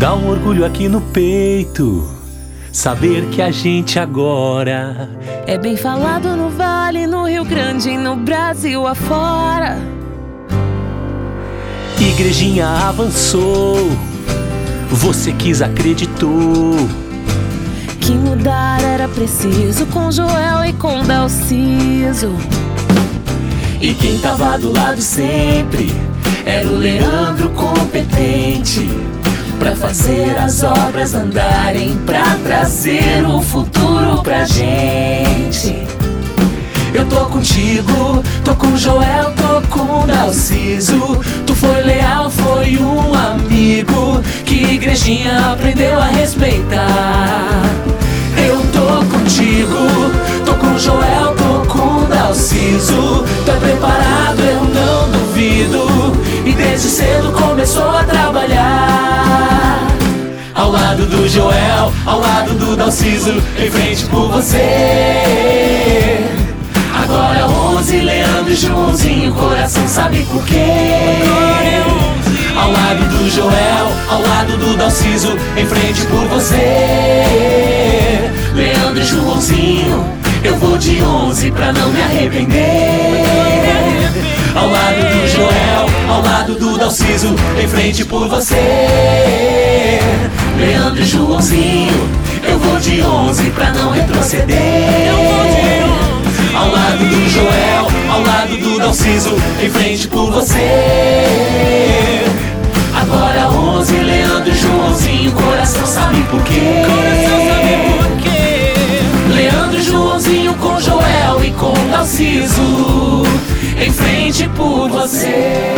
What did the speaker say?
Dá um orgulho aqui no peito. Saber que a gente agora é bem falado no Vale, no Rio Grande, no Brasil afora. Igrejinha avançou, você quis, acreditou. Que mudar era preciso com Joel e com Dalciso. E quem tava do lado sempre era o Leandro competente Pra fazer as obras andarem, pra trazer o futuro pra gente. Eu tô contigo, tô com Joel, tô com Dalciso. Tu foi leal, foi um amigo que igrejinha aprendeu a respeitar. Eu tô contigo, tô com Joel, tô com Dalciso. Tô preparado, eu não duvido. E desde cedo começou a trabalhar. Do Joel, ao lado do Dalciso, em frente por você. Agora 11, Leandro e Joãozinho, coração sabe por quê? Ao lado do Joel, ao lado do Dalciso, em frente por você. Leandro e Joãozinho, eu vou de 11 pra não me arrepender. Ao lado do Joel, ao lado do Dalciso, em frente por você. Leandro e Joãozinho, eu vou de 11 pra não retroceder. Ao lado do Joel, ao lado do Dalciso, em frente por você. Agora 11, Leandro e Joãozinho, coração sabe por quê? Coração sabe por quê? Leandro e Joãozinho com Joel e com Dalciso, em frente por você.